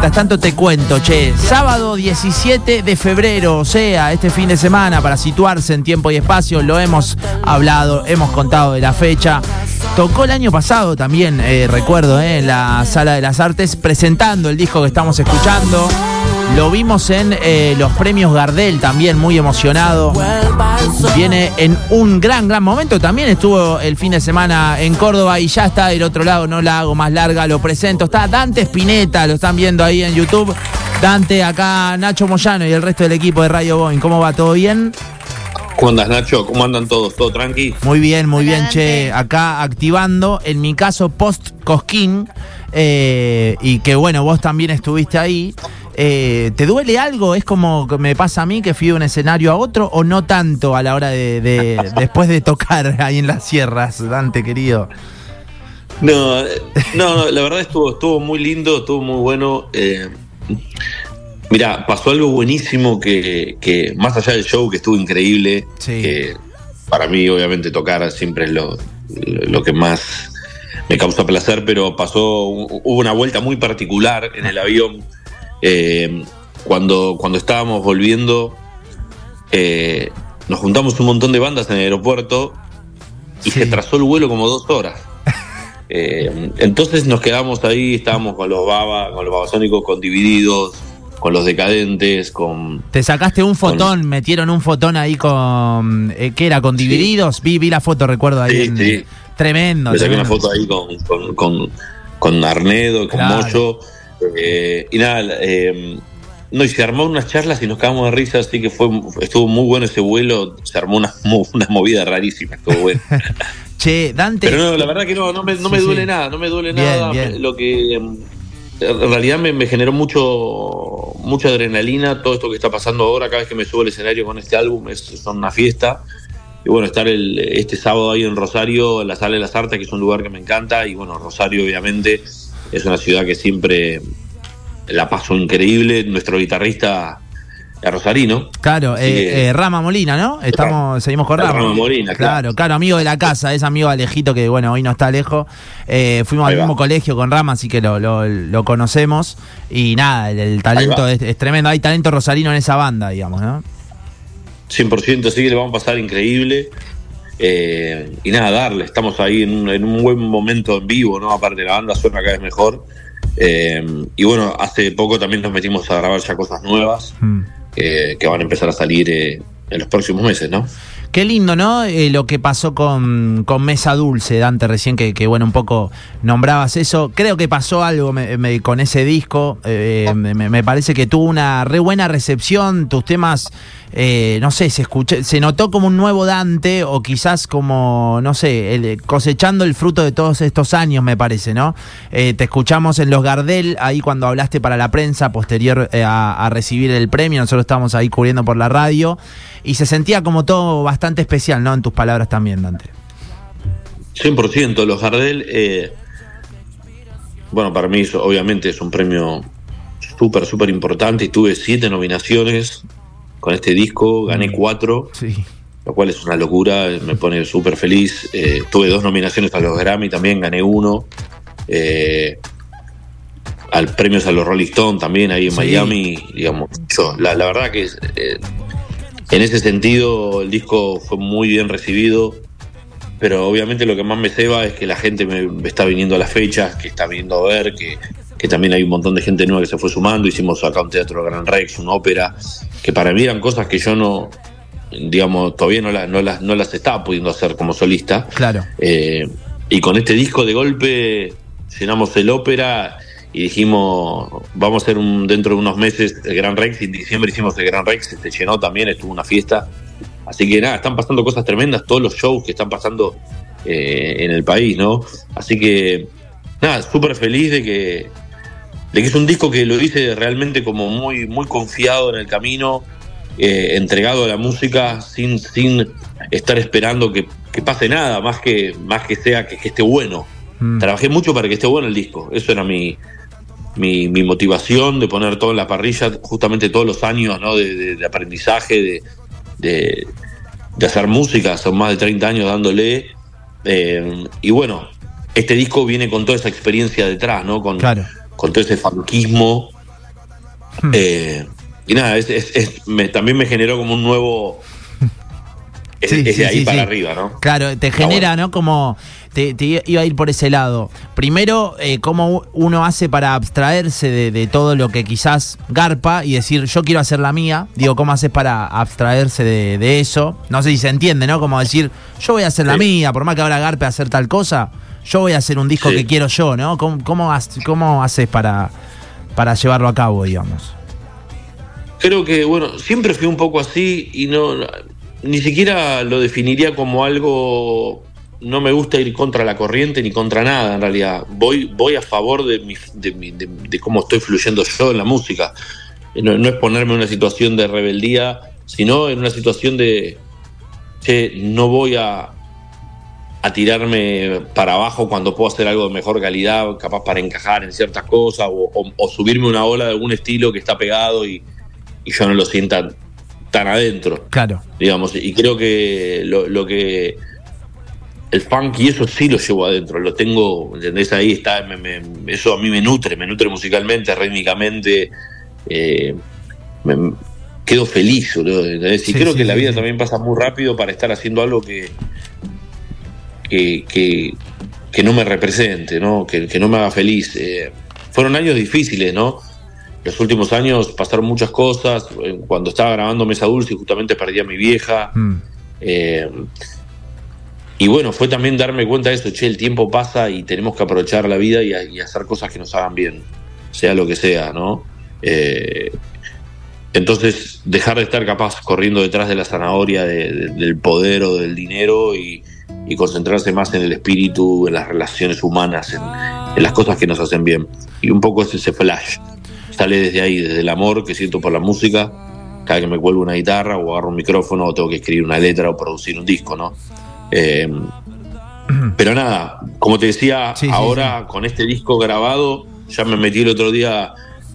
mientras tanto te cuento, che, sábado 17 de febrero, o sea, este fin de semana, para situarse en tiempo y espacio, lo hemos hablado, hemos contado de la fecha. Tocó el año pasado también, eh, recuerdo, eh, en la Sala de las Artes, presentando el disco que estamos escuchando. Lo vimos en eh, los premios Gardel también, muy emocionado. Viene en un gran, gran momento. También estuvo el fin de semana en Córdoba y ya está del otro lado, no la hago más larga, lo presento. Está Dante Spinetta, lo están viendo ahí en YouTube. Dante, acá Nacho Moyano y el resto del equipo de Radio Boeing. ¿Cómo va? ¿Todo bien? ¿Cómo andas, Nacho? ¿Cómo andan todos? ¿Todo tranqui? Muy bien, muy bien, che. Acá activando, en mi caso, post Cosquín. Eh, y que bueno, vos también estuviste ahí. Eh, ¿Te duele algo? ¿Es como que me pasa a mí que fui de un escenario a otro o no tanto a la hora de, después de tocar ahí en las sierras, Dante querido? No, no, la verdad estuvo, estuvo muy lindo, estuvo muy bueno. Eh, mira, pasó algo buenísimo que, más allá del show que estuvo increíble, que para mí obviamente tocar siempre es lo, lo que más me causa placer, pero pasó, hubo una vuelta muy particular en el avión eh, cuando, cuando estábamos volviendo, eh, nos juntamos un montón de bandas en el aeropuerto y se trazó el vuelo como dos horas. Eh, entonces nos quedamos ahí, estábamos con los baba, con los babasónicos, con divididos, con los decadentes, con. Te sacaste un fotón, metieron un fotón ahí con. ¿Qué era? ¿Con divididos? Vi, vi la foto, recuerdo ahí. Sí, Tremendo. Me saqué una foto ahí con, con, con, Arnedo, con Moyo. Eh, y nada, eh, no, y se armó unas charlas y nos cagamos de risa, así que fue estuvo muy bueno ese vuelo, se armó una, una movida rarísima, estuvo bueno. che, Dante. Pero no, la verdad que no, no me, no me duele nada, no me duele nada. Lo que en realidad me, generó mucho mucha adrenalina todo esto que está pasando ahora, cada vez que me subo al escenario con este álbum es una fiesta. Y bueno, estar el, este sábado ahí en Rosario, en la Sala de las Artes, que es un lugar que me encanta, y bueno, Rosario obviamente es una ciudad que siempre la paso increíble. Nuestro guitarrista es Rosarino. Claro, eh, eh, Rama Molina, ¿no? Estamos, seguimos con Rama. Rama Molina, claro. claro. amigo de la casa, es amigo Alejito, que bueno, hoy no está lejos. Eh, fuimos al mismo colegio con Rama, así que lo, conocemos. Y nada, el, talento es, tremendo. Hay talento rosarino en esa banda, digamos, ¿no? 100%, sí que le vamos a pasar increíble. Eh, y nada, darle, estamos ahí en un, buen momento en vivo, ¿no? Aparte la banda suena cada vez mejor. Eh, y bueno, hace poco también nos metimos a grabar ya cosas nuevas mm. Que van a empezar a salir eh, en los próximos meses, ¿no? Qué lindo, ¿no? Eh, lo que pasó con, Mesa Dulce, Dante, recién que, que, bueno, un poco nombrabas eso. Creo que pasó algo con ese disco. Eh, me, parece que tuvo una re buena recepción. Tus temas, eh, no sé, se escuché, se notó como un nuevo Dante o quizás como, no sé, cosechando el fruto de todos estos años, me parece, ¿no? te escuchamos en Los Gardel, ahí cuando hablaste para la prensa, posterior a, a recibir el premio. Nosotros estábamos ahí cubriendo por la radio y se sentía como todo bastante especial, ¿no? En tus palabras también, Dante. 100%, los Gardel, eh, bueno, para mí obviamente es un premio súper, súper importante y tuve siete nominaciones con este disco, gané mm. cuatro, lo cual es una locura, me pone súper feliz. Eh, tuve dos nominaciones a los Grammy, también gané uno. Eh, al premios a los Rolling Stone también ahí en Miami, digamos. Yo, la, la verdad que es, en ese sentido, el disco fue muy bien recibido, pero obviamente lo que más me ceba es que la gente me, está viniendo a las fechas, que está viniendo a ver, que, también hay un montón de gente nueva que se fue sumando. Hicimos acá un teatro Gran Rex, una ópera, que para mí eran cosas que yo no, digamos, todavía no, las no, las, no las estaba pudiendo hacer como solista. Claro. Eh, y con este disco de golpe llenamos el ópera y dijimos, vamos a hacer un, dentro de unos meses el Gran Rex, y en diciembre hicimos el Gran Rex, se llenó también, estuvo una fiesta. Así que nada, están pasando cosas tremendas, todos los shows que están pasando eh, en el país, ¿no? Así que nada, súper feliz de que, de que es un disco que lo hice realmente como muy, muy confiado en el camino, eh, entregado a la música, sin, sin estar esperando que, pase nada, más que, más que sea que, esté bueno. Mm. Trabajé mucho para que esté bueno el disco, eso era mi, mi, motivación de poner todo en la parrilla, justamente todos los años ¿no? de, aprendizaje, de, hacer música, son más de 30 años dándole. Eh, y bueno, este disco viene con toda esa experiencia detrás, ¿no? Con, con todo ese fanquismo Hmm. Eh, y nada, también me generó como un nuevo es, de ahí para arriba, ¿no? Claro, te genera, ¿no? Como te, iba a ir por ese lado. Primero, eh, cómo uno hace para abstraerse de, todo lo que quizás garpa y decir, yo quiero hacer la mía. Digo, ¿cómo haces para abstraerse de, eso? No sé si se entiende, ¿no? Como decir, yo voy a hacer la mía, por más que ahora garpe a hacer tal cosa, yo voy a hacer un disco que quiero yo, ¿no? ¿Cómo, cómo, haces para, para llevarlo a cabo, digamos? Creo que, bueno, siempre fui un poco así y no ni siquiera lo definiría como algo no me gusta ir contra la corriente ni contra nada en realidad. Voy, voy a favor de, mi, de, cómo estoy fluyendo yo en la música. No, es ponerme en una situación de rebeldía, sino en una situación de que no voy a, tirarme para abajo cuando puedo hacer algo de mejor calidad, capaz para encajar en ciertas cosas, o, subirme una ola de algún estilo que está pegado y, y yo no lo sienta tan adentro. Claro. Digamos, y creo que lo, que. El funk y eso sí lo llevo adentro, lo tengo, ¿entendés? Ahí está, eso a mí me nutre, me nutre musicalmente, rítmicamente, eh, me, quedo feliz, ¿entendés? Y creo que la vida también pasa muy rápido para estar haciendo algo que, que, que, no me represente, ¿no? Que, no me haga feliz. Eh, fueron años difíciles, ¿no? Los últimos años pasaron muchas cosas. Eh, cuando estaba grabando Mesa Dulce, justamente perdí a mi vieja. Mm. Eh, y bueno, fue también darme cuenta de eso, che, el tiempo pasa y tenemos que aprovechar la vida y, hacer cosas que nos hagan bien, sea lo que sea, ¿no? Eh, entonces, dejar de estar capaz corriendo detrás de la zanahoria del poder o del dinero y, concentrarse más en el espíritu, en las relaciones humanas, en, en, las cosas que nos hacen bien. Y un poco es ese flash sale desde ahí, desde el amor que siento por la música, cada que me cuelgo una guitarra o agarro un micrófono o tengo que escribir una letra o producir un disco, ¿no? Eh, pero nada, como te decía, ahora con este disco grabado, ya me metí el otro día,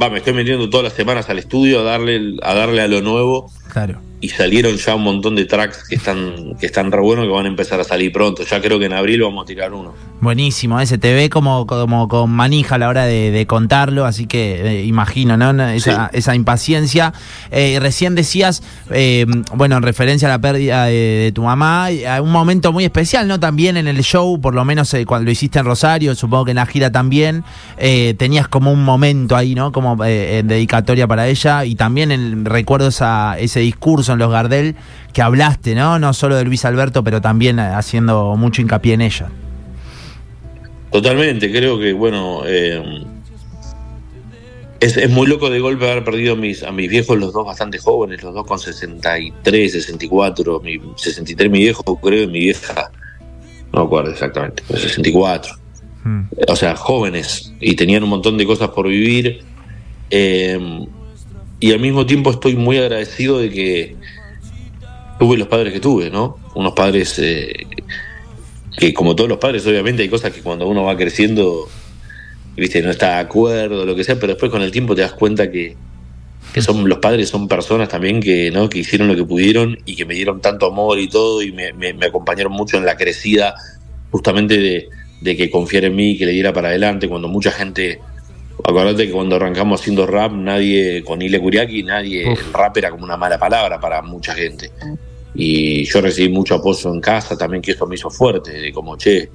va, me estoy metiendo todas las semanas al estudio a darle, a darle a lo nuevo. Claro y salieron ya un montón de tracks que están, que están re buenos que van a empezar a salir pronto. Ya creo que en abril vamos a tirar uno. Buenísimo, ese te ve como, como con manija a la hora de, contarlo, así que eh, imagino, ¿no? Esa, esa impaciencia. Eh, recién decías, eh, bueno, en referencia a la pérdida de, tu mamá, un momento muy especial, ¿no? También en el show, por lo menos cuando lo hiciste en Rosario, supongo que en la gira también, tenías como un momento ahí, ¿no? Como en dedicatoria para ella y también el, recuerdo esa, ese discurso los Gardel que hablaste, ¿no? No solo de Luis Alberto, pero también haciendo mucho hincapié en ella. Totalmente, creo que, bueno, eh, es, muy loco de golpe haber perdido a mis, a mis viejos, los dos bastante jóvenes, los dos con 63, 64, mi, 63 mi viejo, creo, y mi vieja, no me acuerdo exactamente, 64. Hmm. O sea, jóvenes, y tenían un montón de cosas por vivir. Eh, y al mismo tiempo estoy muy agradecido de que tuve los padres que tuve, ¿no? Unos padres eh, que como todos los padres, obviamente hay cosas que cuando uno va creciendo, viste, no está de acuerdo, lo que sea, pero después con el tiempo te das cuenta que, son los padres son personas también que, ¿no? que hicieron lo que pudieron y que me dieron tanto amor y todo y me, acompañaron mucho en la crecida justamente de, de que confiara en mí, que le diera para adelante, cuando mucha gente Acuérdate que cuando arrancamos haciendo rap, nadie, con Ile Kuriaki, nadie, el rap era como una mala palabra para mucha gente. Y yo recibí mucho apoyo en casa también, que eso me hizo fuerte, de como, che,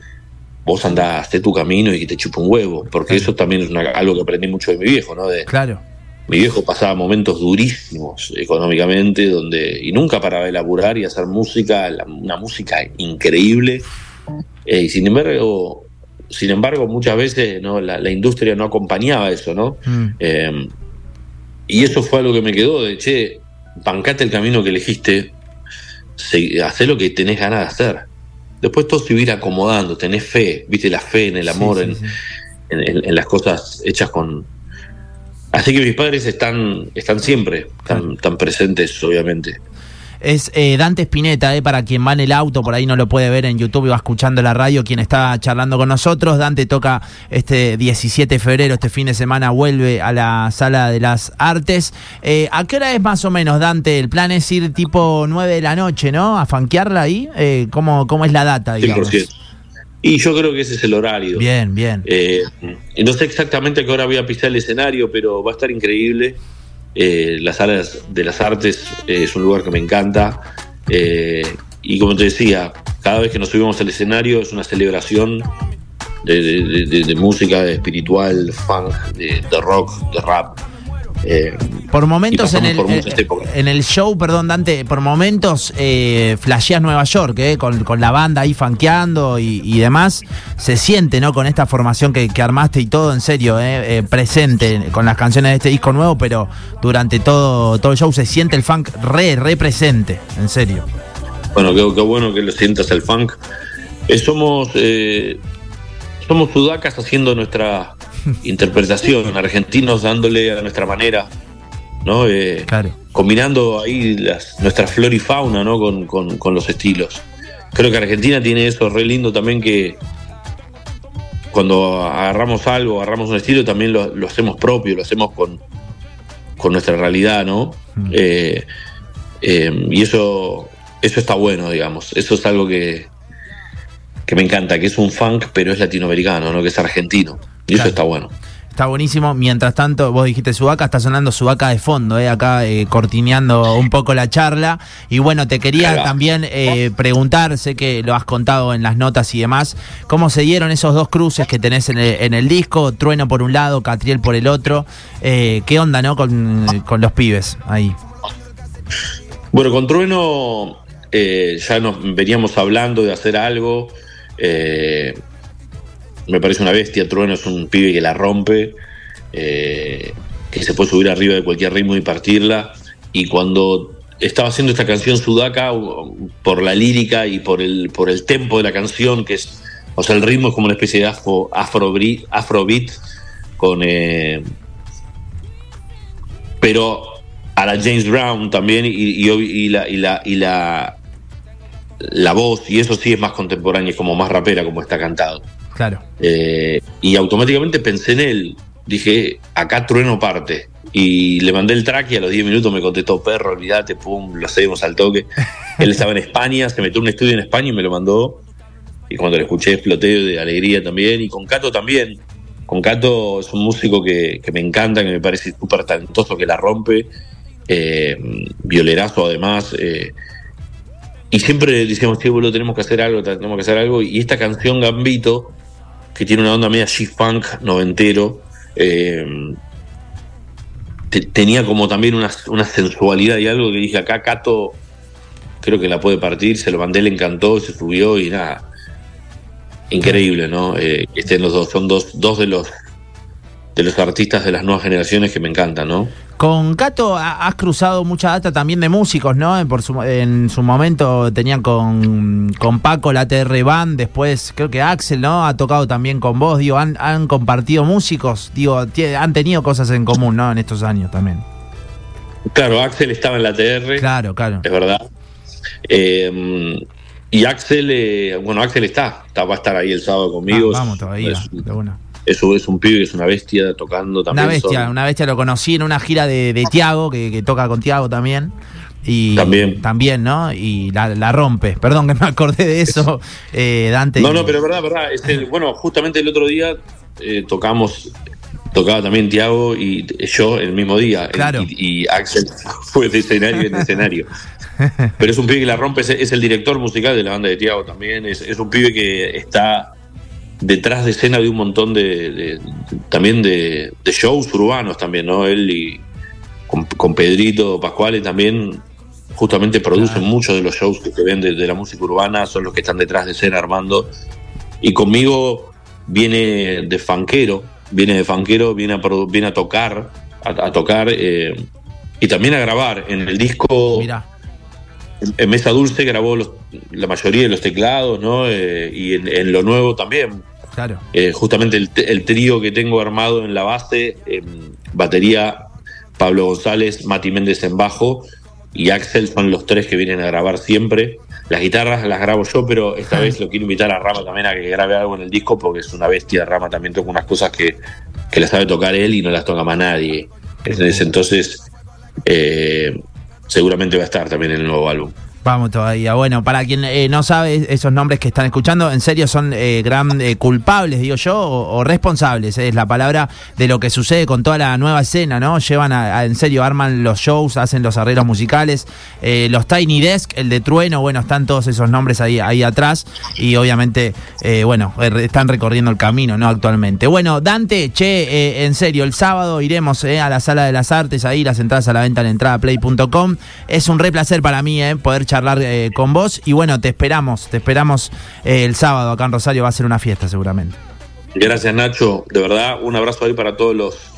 vos andaste tu camino y que te chupa un huevo, porque eso también es algo que aprendí mucho de mi viejo, ¿no? De, claro. Mi viejo pasaba momentos durísimos económicamente, donde y nunca paraba de laburar y hacer música, una música increíble. Eh, y sin embargo, sin embargo, muchas veces ¿no? la, industria no acompañaba eso, ¿no? Mm. Eh, y eso fue algo que me quedó de, che, bancate el camino que elegiste, haz lo que tenés ganas de hacer. Después todo se ir acomodando, tenés fe, viste la fe en el amor, en, En, las cosas hechas con... Así que mis padres están, están siempre, tan presentes, obviamente es eh, Dante Spinetta, eh, para quien va en el auto, por ahí no lo puede ver en YouTube y va escuchando la radio, quien está charlando con nosotros. Dante toca este 17 de febrero, este fin de semana, vuelve a la Sala de las Artes. Eh, ¿A qué hora es más o menos, Dante? El plan es ir tipo 9 de la noche, ¿no? A fanquearla ahí. Eh, ¿cómo, ¿Cómo es la data, digamos? Y yo creo que ese es el horario. Bien, bien. no sé exactamente a qué hora voy a pisar el escenario, pero va a estar increíble. Eh, las salas de las artes eh, es un lugar que me encanta. Eh, y como te decía, cada vez que nos subimos al escenario es una celebración de, música, de espiritual, funk, de, rock, de rap. Eh, por momentos en el, eh, en el show, perdón Dante, por momentos eh, flasheas Nueva York, eh, con, la banda ahí fanqueando y, demás, se siente, ¿no? Con esta formación que, armaste y todo en serio, presente con las canciones de este disco nuevo, pero durante todo, todo el show se siente el funk re, re presente, en serio. Bueno, qué, bueno que lo sientas el funk. somos, somos sudacas haciendo nuestra interpretación, argentinos dándole a nuestra manera, ¿no? Eh, combinando ahí las, nuestra flora y fauna, ¿no? Con, los estilos. Creo que Argentina tiene eso re lindo también que cuando agarramos algo, agarramos un estilo, también lo, hacemos propio, lo hacemos con, con nuestra realidad, ¿no? Mm. Eh, eh, y eso, eso está bueno, digamos. Eso es algo que, que me encanta, que es un funk, pero es latinoamericano, ¿no? Que es argentino. Y eso está bueno. Está buenísimo. Mientras tanto, vos dijiste Subaca, está sonando Subaca de fondo, eh, acá eh, cortineando un poco la charla. Y bueno, te quería también eh, preguntar, sé que lo has contado en las notas y demás, ¿cómo se dieron esos dos cruces que tenés en el, disco? Trueno por un lado, Catriel por el otro. Eh, ¿Qué onda, no, con, con, los pibes ahí? Bueno, con Trueno ya nos veníamos hablando de hacer algo. Eh, me parece una bestia. Trueno es un pibe que la rompe, eh, que se puede subir arriba de cualquier ritmo y partirla. Y cuando estaba haciendo esta canción Sudaca, por la lírica y por el, por el tempo de la canción, que es, o sea, el ritmo es como una especie de afro, afrobeat, con. Eh, pero a la James Brown también y, la, y, la, y la, la voz, y eso sí es más contemporáneo, es como más rapera, como está cantado. Claro. Eh, y automáticamente pensé en él. Dije, acá trueno parte. Y le mandé el track y a los 10 minutos me contestó, perro, olvídate, pum, lo hacemos al toque. él estaba en España, se metió en un estudio en España y me lo mandó. Y cuando lo escuché exploté de alegría también. Y con Cato también. Con Cato es un músico que, me encanta, que me parece súper talentoso, que la rompe. Eh, violerazo además. Eh, y siempre decíamos, sí, boludo, tenemos que hacer algo, tenemos que hacer algo. Y esta canción Gambito que tiene una onda media G-Funk noventero. Eh, tenía como también una, sensualidad y algo que dije acá, Cato, creo que la puede partir, se lo mandé, le encantó, se subió y nada. Increíble, ¿no? Eh, estén los dos, son dos, dos de los de los artistas de las nuevas generaciones que me encantan, ¿no? Con Cato has cruzado mucha data también de músicos, ¿no? en su momento tenían con, Paco la TR Band, después creo que Axel, ¿no? Ha tocado también con vos, digo, han, compartido músicos, digo, han tenido cosas en común, ¿no? En estos años también. Claro, Axel estaba en la TR. Claro, claro. Es verdad. Eh, y Axel, eh, bueno, Axel está, va a estar ahí el sábado conmigo. Ah, vamos todavía, de bueno. Eso es un pibe que es una bestia tocando también. Una bestia, una bestia lo conocí en una gira de, de Tiago, que, toca con Tiago también. Y también. También, ¿no? Y la, rompe. Perdón que me acordé de eso, eh, Dante. No, no, pero verdad, verdad. bueno, justamente el otro día eh, tocamos, tocaba también Tiago y yo el mismo día. Claro. Y, Axel fue de escenario en escenario. Pero es un pibe que la rompe, es, el director musical de la banda de Tiago también. Es, es un pibe que está detrás de escena de un montón de, también de, shows urbanos también, ¿no? Él y con, Pedrito Pascuales también justamente producen muchos de los shows que se ven de, la música urbana, son los que están detrás de escena armando. Y conmigo viene de fanquero, viene de fanquero, viene a, viene a tocar, a, tocar eh, y también a grabar. En el disco... En Mesa Dulce grabó la mayoría de los teclados, ¿no? Eh, y en, lo nuevo también. Claro. Eh, justamente el, trío que tengo armado en la base, batería Pablo González, Mati Méndez en bajo y Axel son los tres que vienen a grabar siempre. Las guitarras las grabo yo, pero esta vez lo quiero invitar a Rama también a que grabe algo en el disco porque es una bestia. Rama también toca unas cosas que, que las sabe tocar él y no las toca más nadie. Entonces, eh, seguramente va a estar también en el nuevo álbum. Vamos todavía. Bueno, para quien eh, no sabe esos nombres que están escuchando, en serio son eh, gran eh, culpables, digo yo, o, responsables, es la palabra de lo que sucede con toda la nueva escena, ¿no? Llevan a, en serio, arman los shows, hacen los arreglos musicales, los Tiny Desk, el de Trueno, bueno, están todos esos nombres ahí, ahí atrás y obviamente, bueno, están recorriendo el camino, ¿no? Actualmente. Bueno, Dante, che, en serio, el sábado iremos a la Sala de las Artes, ahí las entradas a la venta en entradaplay.com. Es un re placer para mí, ¿eh? Poder charlar eh, con vos. Y bueno, te esperamos, te esperamos eh, el sábado acá en Rosario, va a ser una fiesta seguramente. Gracias Nacho, de verdad, un abrazo ahí para todos los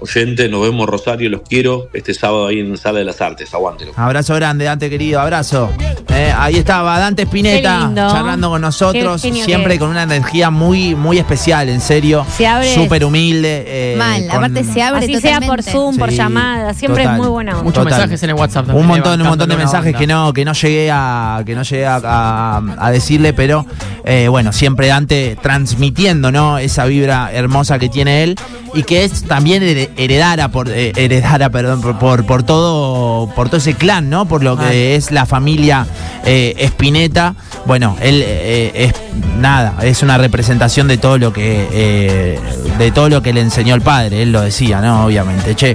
oyentes, nos vemos Rosario, los quiero este sábado ahí en Sala de las Artes, aguántelo. Abrazo grande, Dante querido, abrazo. Eh, ahí estaba Dante Spinetta charlando con nosotros, siempre con una energía muy, muy especial, en serio. Se abre. Súper humilde. Eh, Mal, aparte se abre Así sea por Zoom, por llamada, siempre es muy buena Muchos mensajes en el WhatsApp. Un montón, un montón de mensajes que no, que no llegué a, que no llegué a, decirle, pero eh, bueno, siempre Dante transmitiendo, ¿no? Esa vibra hermosa que tiene él y que es también heredara por eh, heredara perdón por, por, todo por todo ese clan no por lo que es la familia eh, Espineta bueno él eh, es nada es una representación de todo lo que de todo lo que le enseñó el padre él lo decía no obviamente. Che